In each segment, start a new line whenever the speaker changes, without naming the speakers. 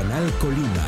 Megacanal Colima.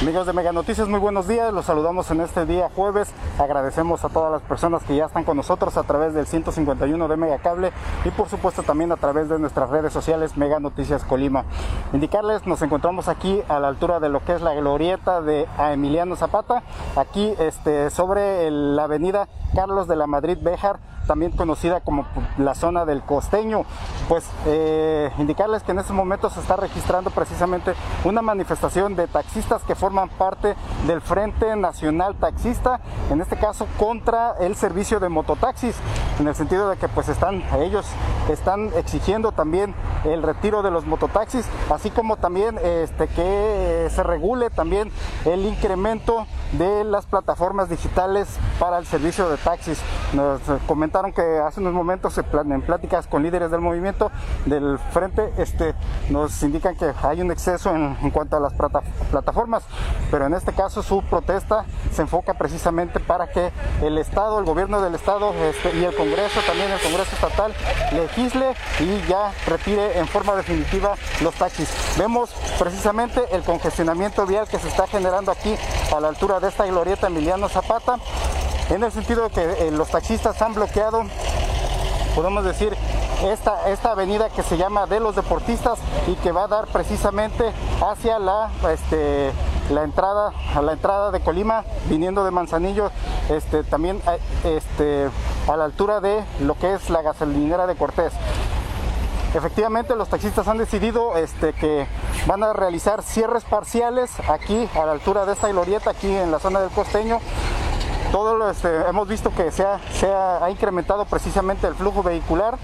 Amigos de Mega Noticias, muy buenos días. Los saludamos en este día jueves. Agradecemos a todas las personas que ya están con nosotros a través del 151 de Megacable y por supuesto también a través de nuestras redes sociales Mega Noticias Colima. Indicarles, nos encontramos aquí a la altura de lo que es la glorieta de Emiliano Zapata, aquí este, sobre la avenida Carlos de la Madrid Béjar también conocida como la zona del costeño. Pues eh, indicarles que en este momento se está registrando precisamente una manifestación de taxistas que forman parte del Frente Nacional Taxista, en este caso contra el servicio de mototaxis, en el sentido de que pues están, ellos están exigiendo también el retiro de los mototaxis, así como también este, que eh, se regule también el incremento de las plataformas digitales para el servicio de taxis. Nos eh, que hace unos momentos en pláticas con líderes del movimiento del frente este, nos indican que hay un exceso en, en cuanto a las plata- plataformas, pero en este caso su protesta se enfoca precisamente para que el Estado, el gobierno del Estado este, y el Congreso, también el Congreso Estatal, legisle y ya retire en forma definitiva los taxis. Vemos precisamente el congestionamiento vial que se está generando aquí a la altura de esta glorieta Emiliano Zapata, en el sentido de que eh, los taxistas han bloqueado podemos decir, esta, esta avenida que se llama de los deportistas y que va a dar precisamente hacia la, este, la entrada, a la entrada de Colima, viniendo de Manzanillo, este, también eh, este, a la altura de lo que es la gasolinera de Cortés. Efectivamente, los taxistas han decidido este, que van a realizar cierres parciales aquí a la altura de esta glorieta, aquí en la zona del costeño, todo este, hemos visto que se ha, ha- incrementado precisamente el flujo vehicular.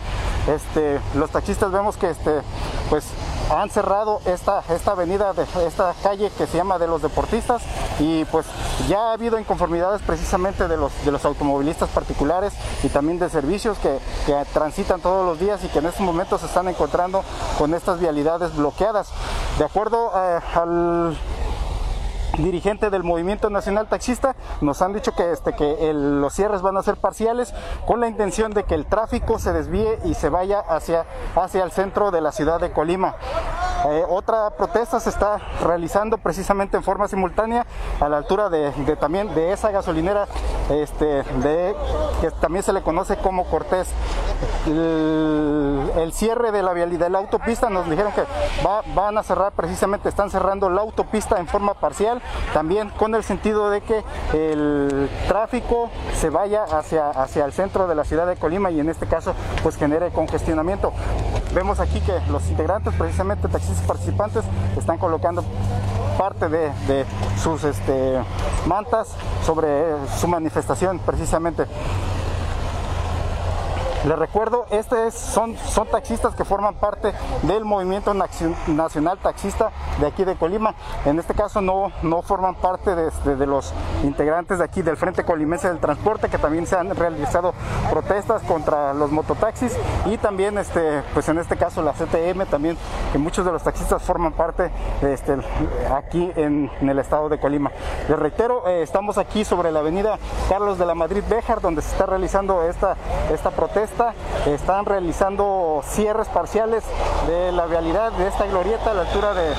Este, los taxistas vemos que este, pues, han cerrado esta, esta avenida, esta calle que se llama de los deportistas y pues ya ha habido inconformidades precisamente de los, de los automovilistas particulares y también de servicios que, que transitan todos los días y que en estos momentos se están encontrando con estas vialidades bloqueadas. De acuerdo eh, al dirigente del Movimiento Nacional Taxista, nos han dicho que, este, que los cierres van a ser parciales con la intención de que el tráfico se desvíe y se vaya hacia, hacia el centro de la ciudad de Colima. Eh, otra protesta se está realizando precisamente en forma simultánea a la altura de, de también de esa gasolinera este, de, que también se le conoce como Cortés. El, el cierre de la vialidad de la autopista nos dijeron que va- van a cerrar precisamente, están cerrando la autopista en forma parcial, también con el sentido de que el tráfico se vaya hacia, hacia el centro de la ciudad de Colima y en este caso pues genere congestionamiento. Vemos aquí que los integrantes, precisamente taxistas participantes, están colocando parte de, de sus este, mantas sobre su manifestación precisamente. Les recuerdo, este es- son, taxistas que forman parte del movimiento nacio- nacional taxista de aquí de Colima. En este caso no, no forman parte de, de- los integrantes de aquí del Frente Colimense del Transporte, que también se han realizado protestas contra los mototaxis y también, este, pues en este caso la CTM también, que muchos de los taxistas forman parte este, aquí en, en el estado de Colima. Les reitero, eh, estamos aquí sobre la avenida Carlos de la Madrid Béjar, donde se está realizando esta, esta protesta. Están realizando cierres parciales de la vialidad de esta glorieta a la altura de,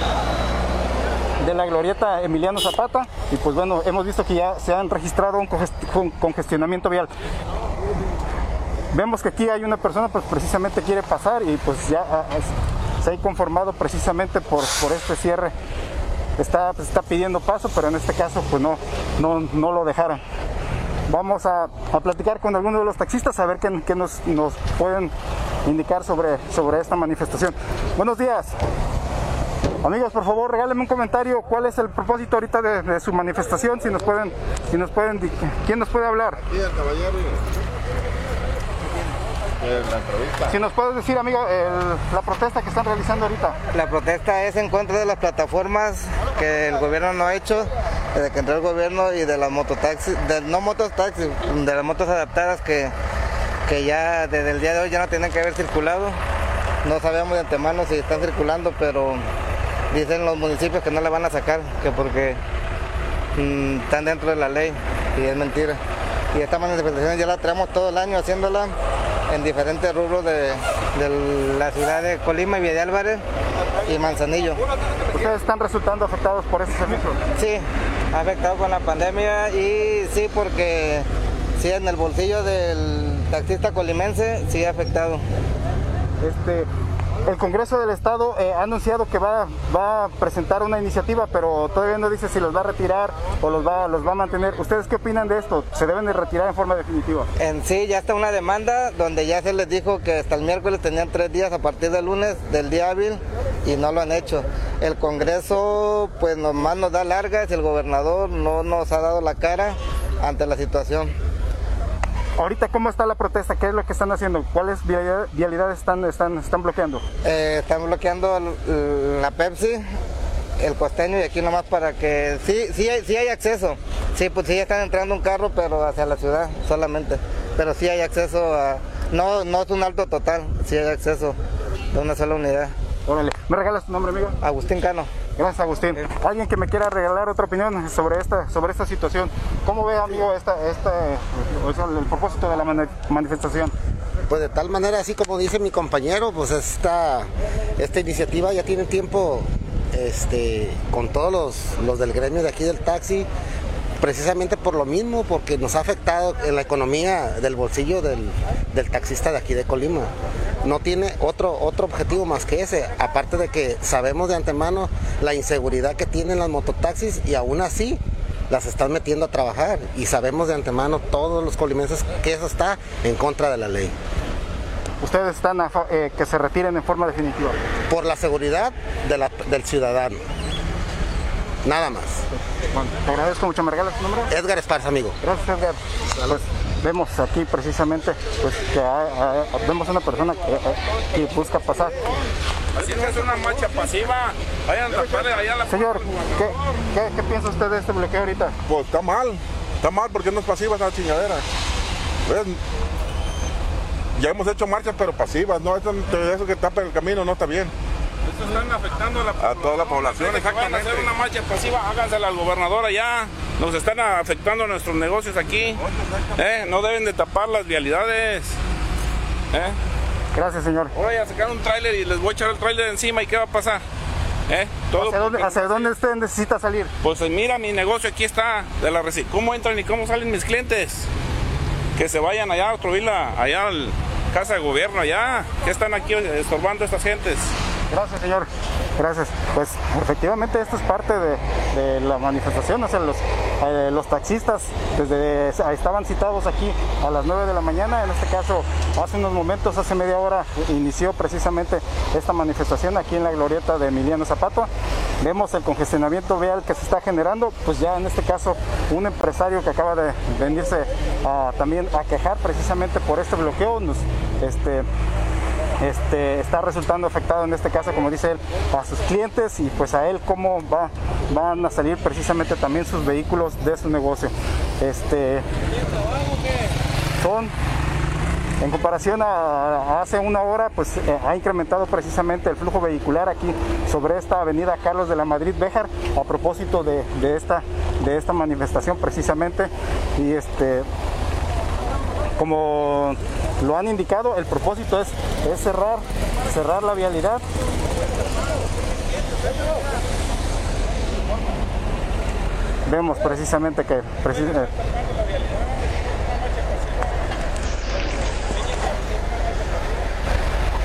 de la glorieta Emiliano Zapata. Y pues bueno, hemos visto que ya se han registrado un congest- con- congestionamiento vial. Vemos que aquí hay una persona pues precisamente quiere pasar y pues ya ah, se ha conformado precisamente por, por este cierre está, pues, está pidiendo paso, pero en este caso pues no, no, no lo dejaron. Vamos a, a platicar con algunos de los taxistas a ver qué, qué nos, nos pueden indicar sobre, sobre esta manifestación. Buenos días. Amigos, por favor, regálenme un comentario. ¿Cuál es el propósito ahorita de, su manifestación? Si nos pueden, si nos pueden, ¿quién nos puede hablar?
Sí, el caballero. La entrevista.
Si nos puedes decir, amigo, el- la protesta que están realizando ahorita.
La protesta es en contra de las plataformas que el gobierno no ha hecho, desde que entró el gobierno y de las mototaxis, de, no mototaxis, de las motos adaptadas que, que ya desde el día de hoy ya no tienen que haber circulado. No sabemos de antemano si están circulando, pero dicen los municipios que no le van a sacar, que porque mm, están dentro de la ley y es mentira. Y esta manifestación ya la traemos todo el año haciéndola en diferentes rubros de, de la ciudad de Colima y Villa de Álvarez y Manzanillo.
¿Ustedes están resultando afectados por este servicio?
Sí, ha afectado con la pandemia y sí porque sí en el bolsillo del taxista colimense sí ha afectado.
Este, el Congreso del Estado eh, ha anunciado que va, va a presentar una iniciativa, pero todavía no dice si los va a retirar o los va, los va a mantener. ¿Ustedes qué opinan de esto? ¿Se deben de retirar en forma definitiva?
En sí ya está una demanda donde ya se les dijo que hasta el miércoles tenían tres días a partir del lunes del día hábil y no lo han hecho. El Congreso pues nomás nos da largas el gobernador no nos ha dado la cara ante la situación.
Ahorita, ¿cómo está la protesta? ¿Qué es lo que están haciendo? ¿Cuáles vialidad- vialidades están, están, están bloqueando?
Eh, están bloqueando la Pepsi, el costeño y aquí nomás para que sí, sí hay, sí hay acceso. Sí, pues sí están entrando un carro, pero hacia la ciudad solamente. Pero sí hay acceso a, no, no es un alto total, sí hay acceso de una sola unidad.
Órale. ¿Me regalas tu nombre, amigo?
Agustín Cano.
Gracias, Agustín. ¿Alguien que me quiera regalar otra opinión sobre esta, sobre esta situación? ¿Cómo ve, amigo, esta, esta, o sea, el propósito de la mani- manifestación?
Pues de tal manera, así como dice mi compañero, pues esta, esta iniciativa ya tiene tiempo este, con todos los, los del gremio de aquí del taxi, precisamente por lo mismo, porque nos ha afectado en la economía del bolsillo del, del taxista de aquí de Colima. No tiene otro, otro objetivo más que ese, aparte de que sabemos de antemano la inseguridad que tienen las mototaxis y aún así las están metiendo a trabajar y sabemos de antemano todos los colimenses que eso está en contra de la ley.
Ustedes están a fa- eh, que se retiren en forma definitiva.
Por la seguridad de la- del ciudadano. Nada más.
Bueno, te agradezco mucho. ¿Me regalas tu nombre?
Edgar Esparza, amigo.
Gracias, Edgar. Pues vemos aquí precisamente pues, que hay- hay- vemos una persona que, eh, que busca pasar.
Así que es una marcha pasiva. Vayan a tapar allá la
Señor, ¿qué, qué, qué piensa usted de este bloqueo ahorita?
Pues está mal, está mal porque no es pasiva esa chingadera. ¿Ves? Ya hemos hecho marchas pero pasivas, no eso, eso que tapa el camino no está bien.
Están afectando a la,
A toda la población,
Van a
exactamente.
hacer una marcha pasiva, hágansela al gobernador allá. Nos están afectando nuestros negocios aquí. ¿Eh? No deben de tapar las vialidades. ¿Eh?
Gracias, señor.
Ahora voy a sacar un tráiler y les voy a echar el tráiler encima y ¿qué va a pasar? ¿Eh? Todo
¿Hacia dónde, hacia dónde usted necesita salir?
Pues mira, mi negocio aquí está, de la reci- ¿Cómo entran y cómo salen mis clientes? Que se vayan allá a Otrovila, allá a la casa de gobierno, allá. que están aquí estorbando estas gentes?
Gracias, señor. Gracias. Pues efectivamente esto es parte de, la manifestación. O sea, los, eh, los taxistas desde estaban citados aquí a las 9 de la mañana. En este caso, hace unos momentos, hace media hora, inició precisamente esta manifestación aquí en la glorieta de Emiliano Zapato. Vemos el congestionamiento vial que se está generando. Pues ya en este caso, un empresario que acaba de venirse también a quejar precisamente por este bloqueo. Nos, este, este, está resultando afectado en este caso, como dice él, a sus clientes y pues a él cómo va, van a salir precisamente también sus vehículos de su negocio. Este, son, en comparación a, hace una hora, pues eh, ha incrementado precisamente el flujo vehicular aquí sobre esta avenida Carlos de la Madrid Béjar a propósito de, de esta, de esta manifestación precisamente y este como lo han indicado, el propósito es, es cerrar, cerrar la vialidad. Vemos precisamente que preci- eh,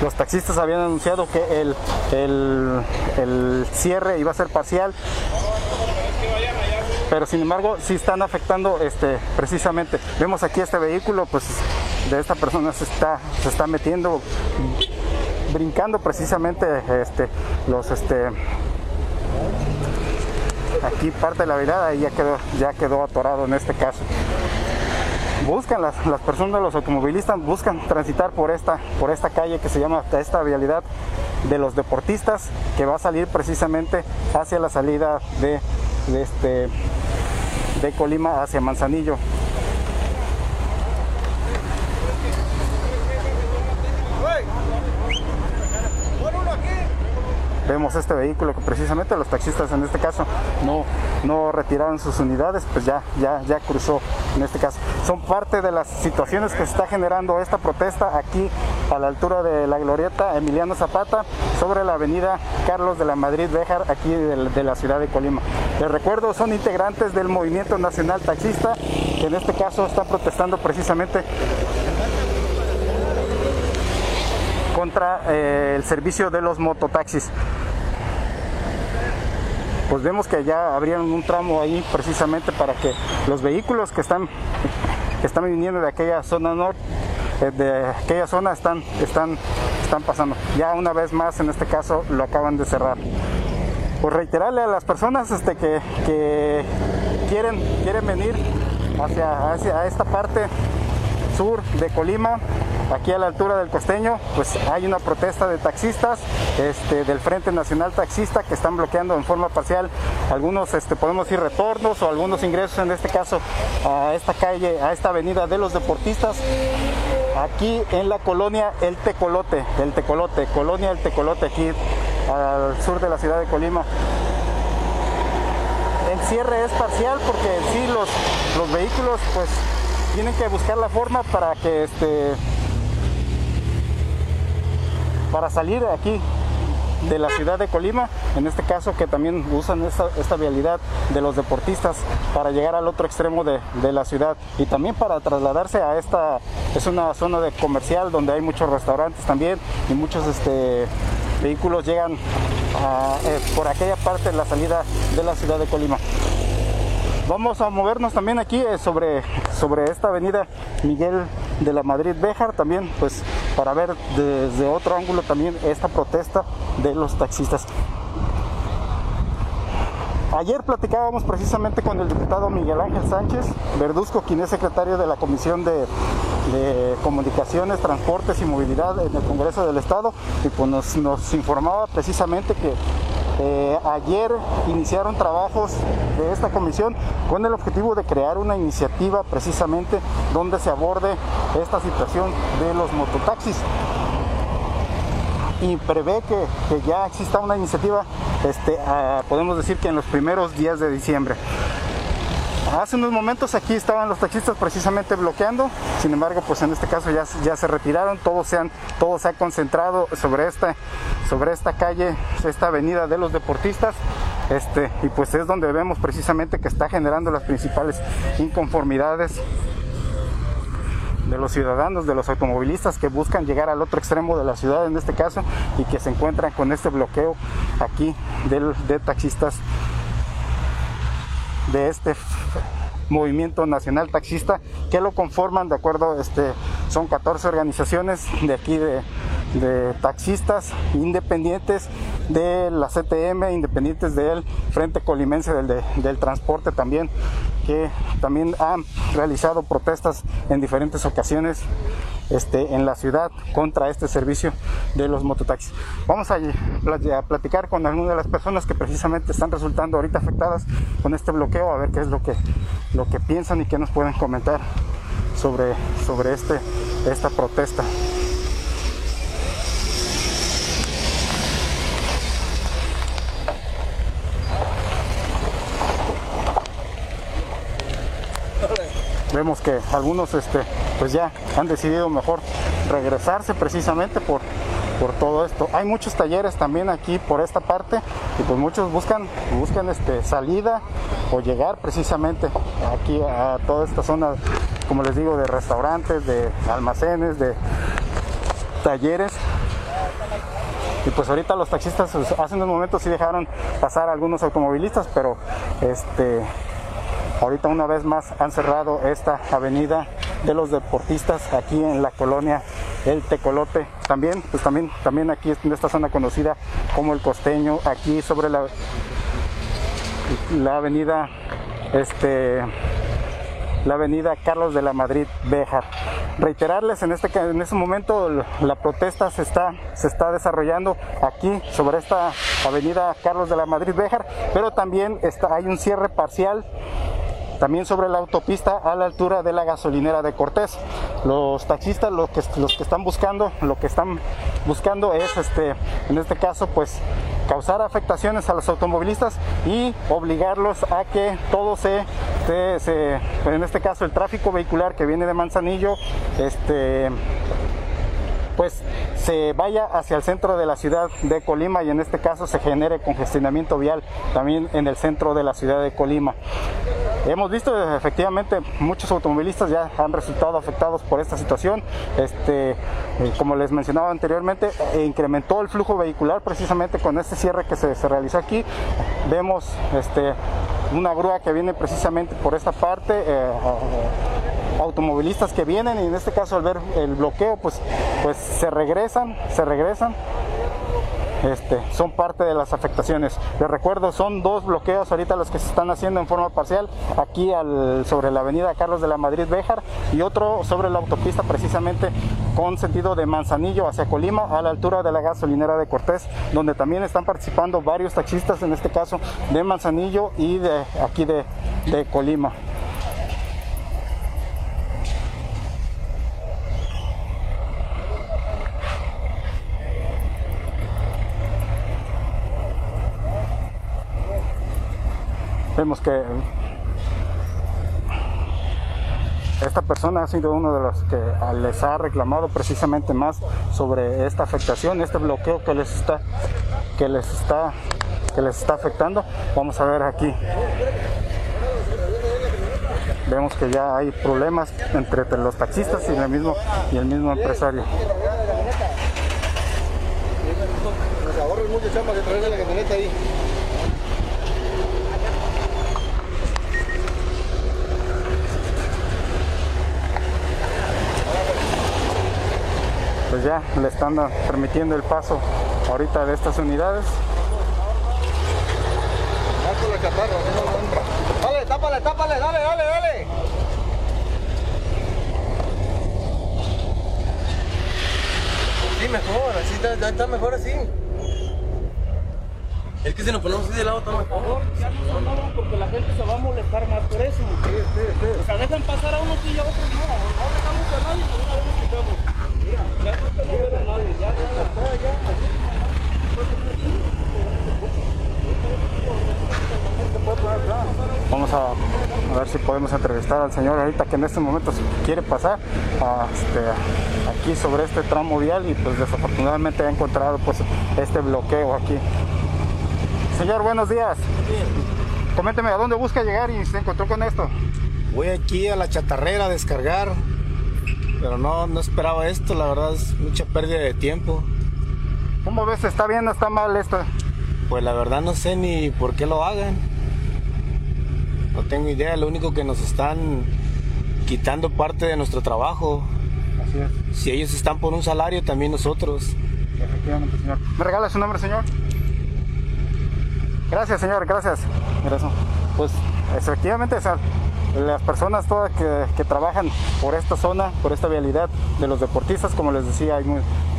los taxistas habían anunciado que el, el- el cierre iba a ser parcial pero sin embargo sí están afectando este, precisamente. Vemos aquí este vehículo, pues de esta persona se está, se está metiendo, brincando precisamente este, los este, aquí parte de la virada y ya quedó, ya quedó atorado en este caso. Buscan las, las personas, los automovilistas buscan transitar por esta, por esta calle que se llama esta vialidad de los deportistas que va a salir precisamente hacia la salida de, de este de Colima hacia Manzanillo. Vemos este vehículo que precisamente los taxistas en este caso no, no retiraron sus unidades, pues ya, ya, ya cruzó en este caso. Son parte de las situaciones que se está generando esta protesta aquí a la altura de la glorieta Emiliano Zapata sobre la avenida Carlos de la Madrid Béjar aquí de, la ciudad de Colima. Les recuerdo, son integrantes del Movimiento Nacional Taxista que en este caso están protestando precisamente contra eh, el servicio de los mototaxis. Pues vemos que ya abrieron un tramo ahí precisamente para que los vehículos que están, que están viniendo de aquella zona norte, eh, de aquella zona están, están, están pasando. Ya una vez más en este caso lo acaban de cerrar. Pues reiterarle a las personas este, que, que quieren, quieren venir hacia, hacia esta parte sur de Colima, aquí a la altura del costeño, pues hay una protesta de taxistas este, del Frente Nacional Taxista que están bloqueando en forma parcial algunos, este, podemos decir, retornos o algunos ingresos, en este caso, a esta calle, a esta avenida de los deportistas, aquí en la colonia El Tecolote, El Tecolote, colonia El Tecolote, aquí al sur de la ciudad de Colima. El cierre es parcial porque sí los, los vehículos pues tienen que buscar la forma para que este para salir de aquí de la ciudad de Colima, en este caso que también usan esta, vialidad de los deportistas para llegar al otro extremo de, la ciudad y también para trasladarse a esta, es una zona de comercial donde hay muchos restaurantes también y muchos este, vehículos llegan eh, por aquella parte de la salida de la ciudad de Colima. Vamos a movernos también aquí eh, sobre, sobre esta avenida Miguel de la Madrid Béjar también pues para ver desde otro ángulo también esta protesta de los taxistas. Ayer platicábamos precisamente con el diputado Miguel Ángel Sánchez Verduzco, quien es secretario de la Comisión de, Comunicaciones, Transportes y Movilidad en el Congreso del Estado, y pues nos, nos informaba precisamente que eh, ayer iniciaron trabajos de esta comisión con el objetivo de crear una iniciativa precisamente donde se aborde esta situación de los mototaxis y prevé que, ya exista una iniciativa, este, podemos decir que en los primeros días de diciembre. Hace unos momentos aquí estaban los taxistas precisamente bloqueando, sin embargo, pues en este caso ya, ya se retiraron, todo se, han, todo se ha concentrado sobre esta, sobre esta calle, esta avenida de los deportistas, este, y pues es donde vemos precisamente que está generando las principales inconformidades de los ciudadanos, de los automovilistas que buscan llegar al otro extremo de la ciudad en este caso y que se encuentran con este bloqueo aquí de taxistas de este movimiento nacional taxista que lo conforman de acuerdo este son 14 organizaciones de aquí de, taxistas independientes de la CTM independientes del Frente Colimense del, del Transporte también que también han realizado protestas en diferentes ocasiones este, en la ciudad contra este servicio de los mototaxis. Vamos a, platicar con algunas de las personas que precisamente están resultando ahorita afectadas con este bloqueo, a ver qué es lo que, lo que piensan y qué nos pueden comentar sobre, sobre este, esta protesta. Vemos que algunos este, pues ya han decidido mejor regresarse precisamente por, por todo esto. Hay muchos talleres también aquí por esta parte y pues muchos buscan, buscan este, salida o llegar precisamente aquí a toda esta zona, como les digo, de restaurantes, de almacenes, de talleres. Y pues ahorita los taxistas pues, hace unos momentos sí dejaron pasar algunos automovilistas, pero este ahorita una vez más han cerrado esta avenida de los deportistas aquí en la colonia El Tecolote. También, pues también, también aquí en esta zona conocida como el Costeño, aquí sobre la, la avenida este la avenida Carlos de la Madrid Béjar. Reiterarles en este en este momento la protesta se está se está desarrollando aquí sobre esta avenida Carlos de la Madrid Béjar, pero también está, hay un cierre parcial también sobre la autopista a la altura de la gasolinera de Cortés. Los taxistas lo que, los que están buscando, lo que están buscando es este, en este caso, pues causar afectaciones a los automovilistas y obligarlos a que todo se, en este caso el tráfico vehicular que viene de Manzanillo, este pues se vaya hacia el centro de la ciudad de Colima y en este caso se genere congestionamiento vial también en el centro de la ciudad de Colima. Hemos visto efectivamente muchos automovilistas ya han resultado afectados por esta situación. Este, eh, como les mencionaba anteriormente, e incrementó el flujo vehicular precisamente con este cierre que se, se realizó aquí. Vemos este, una grúa que viene precisamente por esta parte. Eh, automovilistas que vienen y en este caso al ver el bloqueo pues, pues se regresan, se regresan. Este, son parte de las afectaciones. Les recuerdo, son dos bloqueos ahorita los que se están haciendo en forma parcial, aquí al, sobre la avenida Carlos de la Madrid Béjar y otro sobre la autopista precisamente con sentido de Manzanillo hacia Colima a la altura de la gasolinera de Cortés, donde también están participando varios taxistas, en este caso de Manzanillo y de aquí de, de Colima. Vemos que esta persona ha sido uno de los que les ha reclamado precisamente más sobre esta afectación, este bloqueo que les está que les está que les está afectando. Vamos a ver aquí. Vemos que ya hay problemas entre los taxistas y el mismo y el mismo empresario. Nos ahorran mucho chamba de traer la camioneta ahí. Ya le están permitiendo el paso ahorita de estas unidades.
Dale, tápale, tápale, dale, dale, dale. Sí, mejor, así está, está mejor así. Es que si nos ponemos así de lado, está mejor. Ya no, no, porque la gente se va a molestar más por eso. Sí, sí, sí. O sea, dejan pasar a unos y a otros no. No dejamos a nadie, una vez nos quitamos.
Vamos a, ver si podemos entrevistar al señor ahorita que en este momento quiere pasar este, aquí sobre este tramo vial y pues desafortunadamente ha encontrado pues este bloqueo aquí. Señor, buenos días. Coménteme, ¿a dónde busca llegar y se encontró con esto?
Voy aquí a la chatarrera a descargar pero no, no esperaba esto, la verdad es mucha pérdida de tiempo.
¿Cómo ves? ¿Está bien o está mal esto?
Pues la verdad no sé ni por qué lo hagan. No tengo idea, lo único que nos están quitando parte de nuestro trabajo. Así es. Si ellos están por un salario, también nosotros.
Efectivamente, señor. ¿Me regala su nombre, señor? Gracias, señor, gracias. Gracias. Pues efectivamente, las personas todas que, trabajan por esta zona, por esta vialidad de los deportistas, como les decía, hay,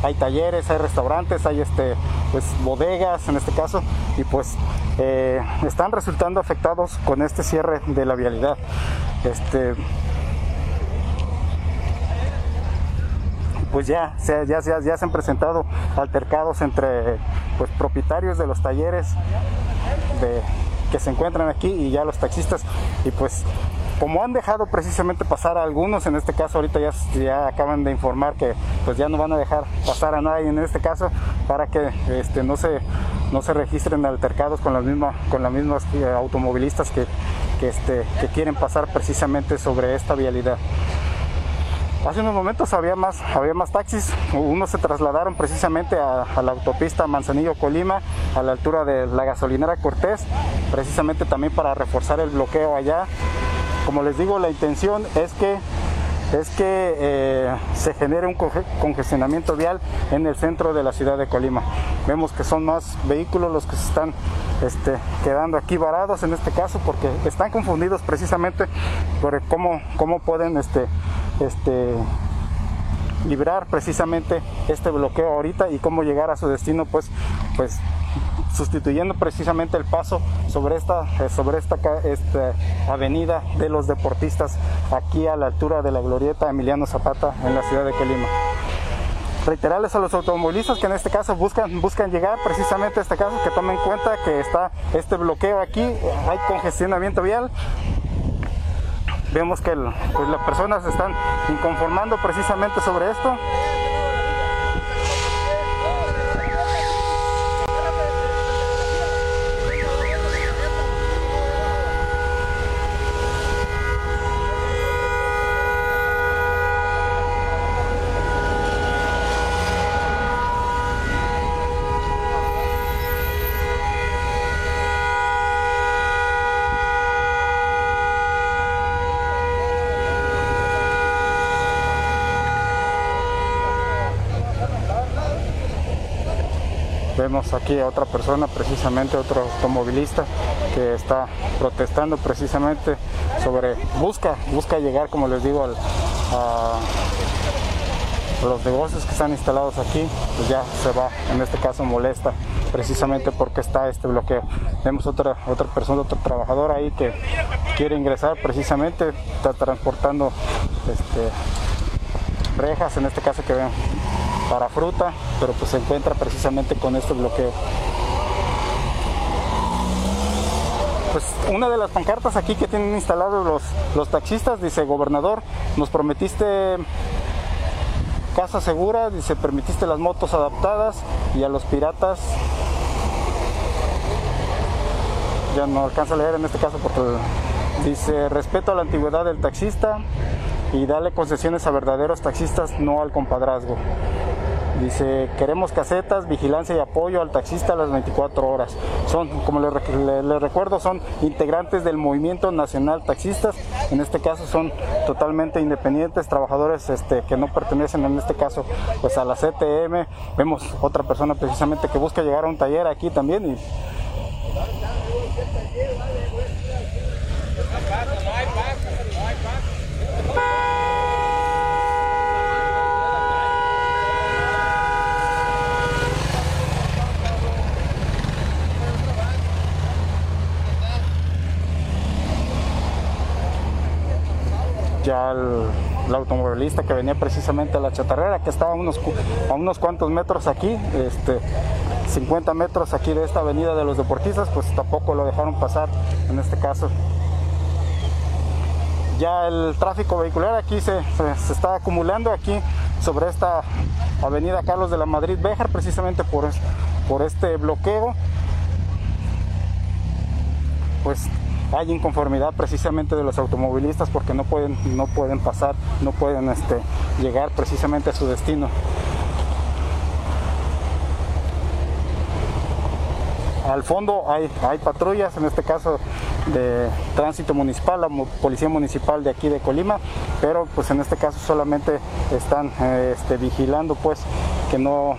hay talleres, hay restaurantes, hay este, pues, bodegas en este caso, y pues eh, están resultando afectados con este cierre de la vialidad. Este, pues ya, ya, ya, ya se han presentado altercados entre pues, propietarios de los talleres de, que se encuentran aquí y ya los taxistas y pues como han dejado precisamente pasar a algunos, en este caso ahorita ya, acaban de informar que pues ya no van a dejar pasar a nadie en este caso para que este, no, se, no se registren altercados con las mismas, con las mismas eh, automovilistas que, que, este, que quieren pasar precisamente sobre esta vialidad. Hace unos momentos había más, había más taxis, unos se trasladaron precisamente a, la autopista Manzanillo-Colima, a la altura de la gasolinera Cortés, precisamente también para reforzar el bloqueo allá como les digo, la intención es que es que eh, se genere un congestionamiento vial en el centro de la ciudad de Colima. Vemos que son más vehículos los que se están este, quedando aquí varados en este caso porque están confundidos precisamente por cómo, cómo pueden este, este, librar precisamente este bloqueo ahorita y cómo llegar a su destino pues, pues sustituyendo precisamente el paso sobre esta, eh, sobre esta, avenida de los deportistas aquí a la altura de la glorieta Emiliano Zapata en la ciudad de Colima reiterarles a los automovilistas que en este caso buscan, buscan llegar precisamente a este caso, que tomen en cuenta que está este bloqueo aquí, hay congestionamiento vial. Vemos que pues, las personas están inconformando precisamente sobre esto. Vemos aquí a otra persona, precisamente otro automovilista que está protestando precisamente sobre, busca, busca llegar, como les digo, a, los negocios que están instalados aquí, pues ya se va, en este caso molesta precisamente porque está este bloqueo. Vemos otra, otra persona, otro trabajador ahí que quiere ingresar precisamente, está transportando este, rejas, en este caso que ven para fruta, pero pues se encuentra precisamente con este bloqueo. Pues una de las pancartas aquí que tienen instalados los, los taxistas dice, gobernador, nos prometiste casa segura, dice, permitiste las motos adaptadas y a los piratas ya no alcanza a leer en este caso porque dice respeto a la antigüedad del taxista y dale concesiones a verdaderos taxistas, no al compadrazgo. Dice, queremos casetas, vigilancia y apoyo al taxista a las 24 horas. Son, como les, recuerdo, son integrantes del Movimiento Nacional Taxistas. En este caso son totalmente independientes, trabajadores este, que no pertenecen en este caso pues a la CTM. Vemos otra persona precisamente que busca llegar a un taller aquí también y ya el, automovilista que venía precisamente a la chatarrera, que estaba a unos, a unos cuantos metros aquí, este, 50 metros aquí de esta avenida de los deportistas, pues tampoco lo dejaron pasar en este caso. Ya el tráfico vehicular aquí se, se está acumulando aquí sobre esta avenida Carlos de la Madrid Béjar, precisamente por, por este bloqueo. Pues hay inconformidad precisamente de los automovilistas porque no pueden, no pueden pasar, no pueden este, llegar precisamente a su destino. Al fondo hay, hay patrullas, en este caso de tránsito municipal, la policía municipal de aquí de Colima, pero pues en este caso solamente están eh, este, vigilando pues que no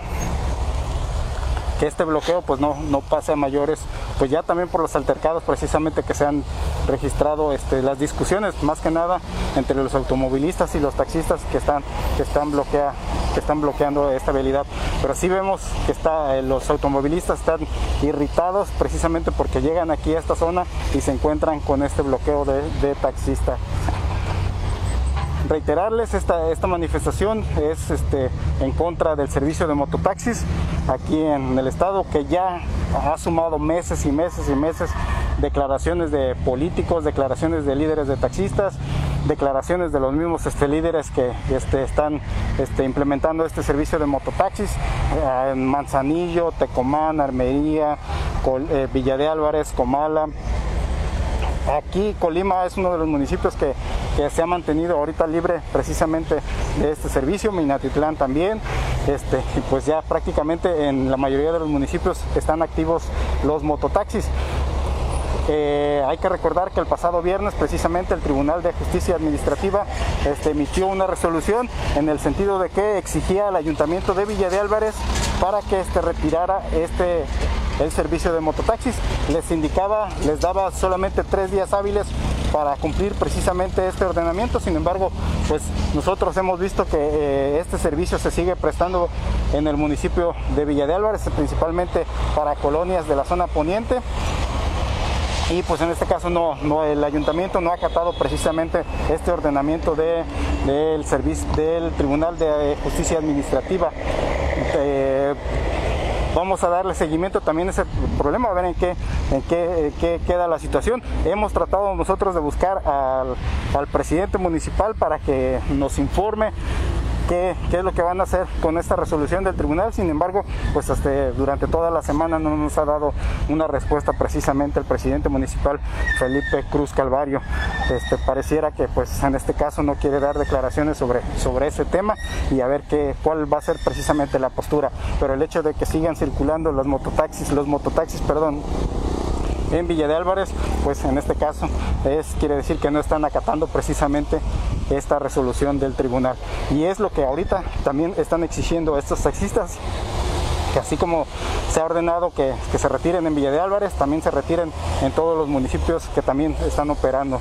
que este bloqueo pues no, no pase a mayores, pues ya también por los altercados precisamente que se han registrado este, las discusiones, más que nada entre los automovilistas y los taxistas que están, que están, bloquea, que están bloqueando esta habilidad. Pero sí vemos que está, eh, los automovilistas están irritados precisamente porque llegan aquí a esta zona y se encuentran con este bloqueo de taxista reiterarles esta, esta manifestación es este, en contra del servicio de mototaxis aquí en el estado que ya ha sumado meses y meses y meses declaraciones de políticos, declaraciones de líderes de taxistas, declaraciones de los mismos este, líderes que este, están este, implementando este servicio de mototaxis eh, en Manzanillo, Tecomán, Armería, eh, Villa de Álvarez, Comala, Aquí Colima es uno de los municipios que, se ha mantenido ahorita libre precisamente de este servicio, Minatitlán también, este, pues ya prácticamente en la mayoría de los municipios están activos los mototaxis. eh, hay que recordar que el pasado viernes precisamente el Tribunal de Justicia Administrativa este, emitió una resolución en el sentido de que exigía al Ayuntamiento de Villa de Álvarez para que este, retirara este el servicio de mototaxis. Les indicaba, les daba solamente tres días hábiles para cumplir precisamente este ordenamiento. Sin embargo, pues nosotros hemos visto que eh, este servicio se sigue prestando en el municipio de Villa de Álvarez, principalmente para colonias de la zona poniente y pues en este caso no, no, el ayuntamiento no ha acatado precisamente este ordenamiento de, del servicio del Tribunal de Justicia Administrativa. Eh, vamos a darle seguimiento también a ese problema, a ver en qué, en qué, queda la situación. Hemos tratado nosotros de buscar al, al presidente municipal para que nos informe qué, es lo que van a hacer con esta resolución del tribunal. Sin embargo, pues este, durante toda la semana no nos ha dado una respuesta precisamente el presidente municipal Felipe Cruz Calvario. Este, pareciera que pues en este caso no quiere dar declaraciones sobre, sobre ese tema y a ver qué, cuál va a ser precisamente la postura. Pero el hecho de que sigan circulando los mototaxis, los mototaxis, perdón, en Villa de Álvarez, pues en este caso es, quiere decir que no están acatando precisamente esta resolución del tribunal. Y es lo que ahorita también están exigiendo estos taxistas que así como se ha ordenado que, se retiren en Villa de Álvarez, también se retiren en todos los municipios que también están operando.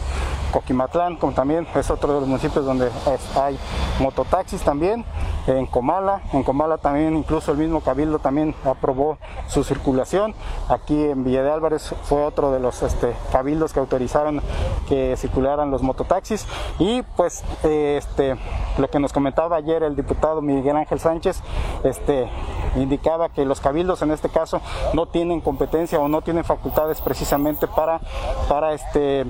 Coquimatlán, como también es otro de los municipios donde hay mototaxis también, en Comala, en Comala también incluso el mismo Cabildo también aprobó su circulación, aquí en Villa de Álvarez fue otro de los este, cabildos que autorizaron que circularan los mototaxis. Y pues este, lo que nos comentaba ayer el diputado Miguel Ángel Sánchez, este, indicaba que los cabildos en este caso no tienen competencia o no tienen facultades precisamente para, para este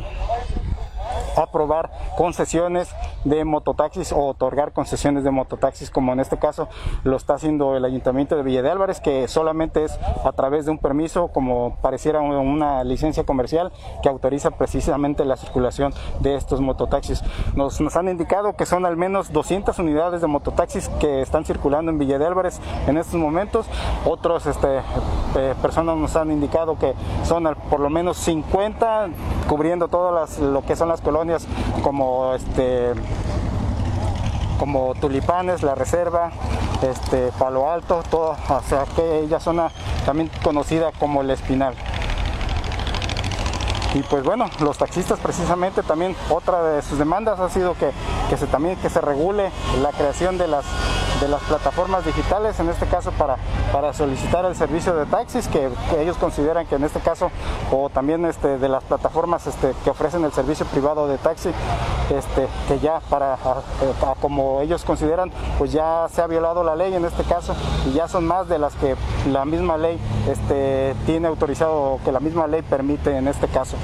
aprobar concesiones de mototaxis o otorgar concesiones de mototaxis, como en este caso lo está haciendo el Ayuntamiento de Villa de Álvarez, que solamente es a través de un permiso, como pareciera una licencia comercial, que autoriza precisamente la circulación de estos mototaxis. Nos, han indicado que son al menos 200 unidades de mototaxis que están circulando en Villa de Álvarez en estos momentos. Otros este, eh, personas nos han indicado que son por lo menos 50 cubriendo todas lo que son las colonias como este como Tulipanes, La Reserva, este, Palo Alto, toda aquella zona también conocida como El Espinal. Y pues bueno, los taxistas precisamente también otra de sus demandas ha sido que, que se también que se regule la creación de las de las plataformas digitales, en este caso para, para solicitar el servicio de taxis, que, ellos consideran que en este caso, o también este, de las plataformas este, que ofrecen el servicio privado de taxi, este, que ya para, como ellos consideran, pues ya se ha violado la ley en este caso, y ya son más de las que la misma ley este, tiene autorizado, que la misma ley permite en este caso.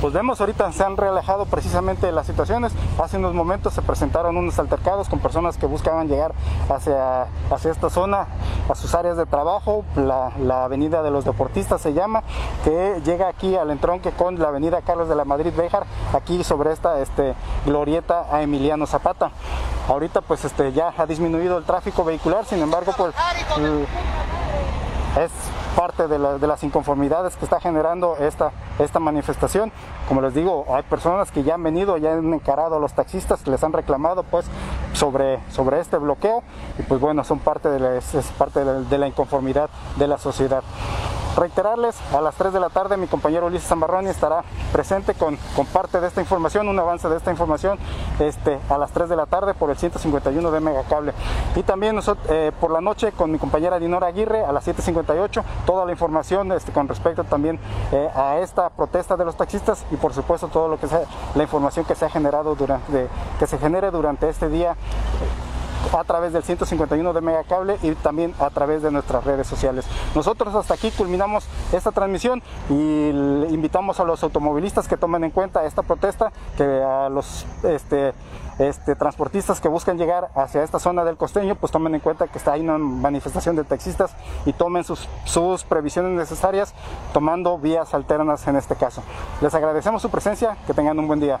Pues vemos ahorita se han relajado precisamente las situaciones. Hace unos momentos se presentaron unos altercados con personas que buscaban llegar hacia, hacia esta zona, a sus áreas de trabajo, la, avenida de los deportistas se llama, que llega aquí al entronque con la avenida Carlos de la Madrid Béjar, aquí sobre esta este, glorieta a Emiliano Zapata. Ahorita pues este, ya ha disminuido el tráfico vehicular, sin embargo pues es parte de, las inconformidades que está generando esta, esta manifestación. Como les digo, hay personas que ya han venido, ya han encarado a los taxistas, les han reclamado pues sobre, sobre este bloqueo y pues bueno, son parte de la, es parte de la inconformidad de la sociedad. Reiterarles, a las 3 de la tarde mi compañero Ulises Zambarroni estará presente con, parte de esta información, un avance de esta información este, a las 3 de la tarde por el 151 de Megacable. Y también nosotros, eh, por la noche con mi compañera Dinora Aguirre a las 7.58, toda la información este, con respecto también eh, a esta protesta de los taxistas y por supuesto todo lo que sea la información que se ha generado durante, que se genere durante este día a través del 151 de Megacable y también a través de nuestras redes sociales. Nosotros hasta aquí culminamos esta transmisión y invitamos a los automovilistas que tomen en cuenta esta protesta, que a los este, este, transportistas que buscan llegar hacia esta zona del costeño, pues tomen en cuenta que está ahí una manifestación de taxistas y tomen sus, sus previsiones necesarias tomando vías alternas en este caso. Les agradecemos su presencia, que tengan un buen día.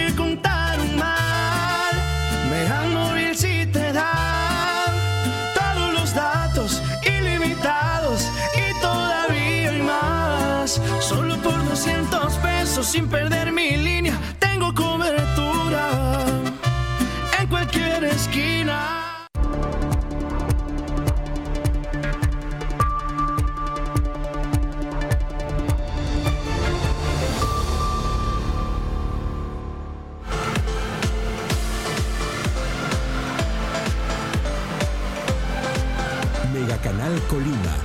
Colima.